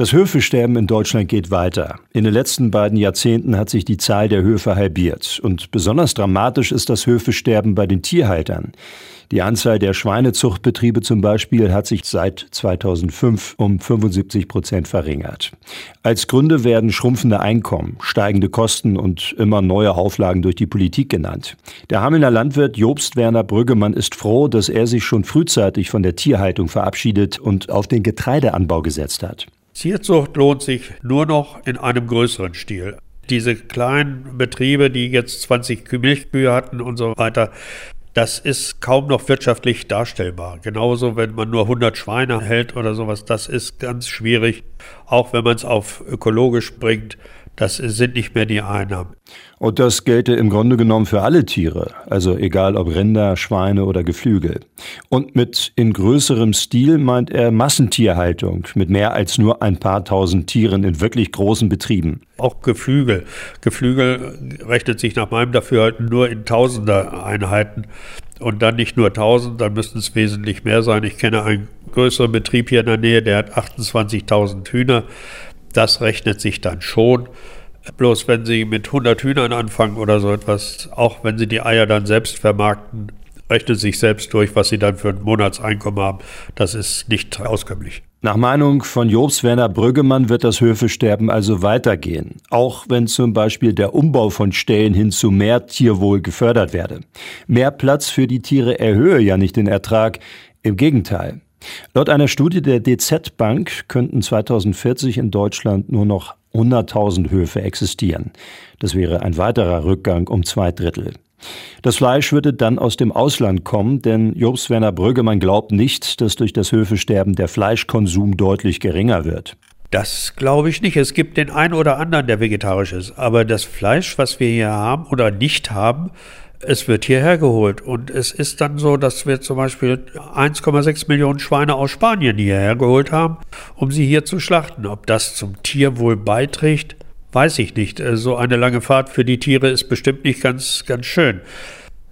Das Höfesterben in Deutschland geht weiter. In den letzten beiden Jahrzehnten hat sich die Zahl der Höfe halbiert. Und besonders dramatisch ist das Höfesterben bei den Tierhaltern. Die Anzahl der Schweinezuchtbetriebe zum Beispiel hat sich seit 2005 um 75 Prozent verringert. Als Gründe werden schrumpfende Einkommen, steigende Kosten und immer neue Auflagen durch die Politik genannt. Der Hamelner Landwirt Jobst Werner Brüggemann ist froh, dass er sich schon frühzeitig von der Tierhaltung verabschiedet und auf den Getreideanbau gesetzt hat. Tierzucht lohnt sich nur noch in einem größeren Stil. Diese kleinen Betriebe, die jetzt 20 Milchkühe hatten und so weiter, das ist kaum noch wirtschaftlich darstellbar. Genauso, wenn man nur 100 Schweine hält oder sowas, das ist ganz schwierig, auch wenn man es auf ökologisch bringt. Das sind nicht mehr die Einnahmen. Und das gelte im Grunde genommen für alle Tiere, also egal ob Rinder, Schweine oder Geflügel. Und mit in größerem Stil meint er Massentierhaltung mit mehr als nur ein paar tausend Tieren in wirklich großen Betrieben. Auch Geflügel. Geflügel rechnet sich nach meinem Dafürhalten nur in Tausender Einheiten. Und dann nicht nur 1000, dann müssten es wesentlich mehr sein. Ich kenne einen größeren Betrieb hier in der Nähe, der hat 28.000 Hühner. Das rechnet sich dann schon. Bloß wenn Sie mit 100 Hühnern anfangen oder so etwas, auch wenn Sie die Eier dann selbst vermarkten, rechnet sich selbst durch, was Sie dann für ein Monatseinkommen haben. Das ist nicht auskömmlich. Nach Meinung von Jobs Werner Brüggemann wird das Höfesterben also weitergehen, auch wenn zum Beispiel der Umbau von Ställen hin zu mehr Tierwohl gefördert werde. Mehr Platz für die Tiere erhöhe ja nicht den Ertrag, im Gegenteil. Laut einer Studie der DZ Bank könnten 2040 in Deutschland nur noch 100.000 Höfe existieren. Das wäre ein weiterer Rückgang um zwei Drittel. Das Fleisch würde dann aus dem Ausland kommen, denn Jobs Werner Brüggemann glaubt nicht, dass durch das Höfesterben der Fleischkonsum deutlich geringer wird. Das glaube ich nicht. Es gibt den einen oder anderen, der vegetarisch ist. Aber das Fleisch, was wir hier haben oder nicht haben, es wird hierher geholt. Und es ist dann so, dass wir zum Beispiel 1,6 Millionen Schweine aus Spanien hierher geholt haben, um sie hier zu schlachten. Ob das zum Tierwohl beiträgt, weiß ich nicht. Äh, so eine lange Fahrt für die Tiere ist bestimmt nicht ganz, ganz schön.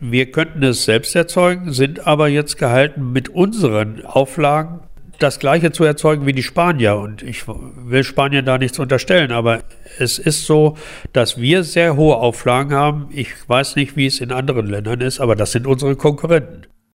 Wir könnten es selbst erzeugen, sind aber jetzt gehalten, mit unseren Auflagen das Gleiche zu erzeugen wie die Spanier. Und ich will Spanien da nichts unterstellen, aber es ist so, dass wir sehr hohe Auflagen haben. Ich weiß nicht, wie es in anderen Ländern ist, aber das sind unsere Konkurrenten.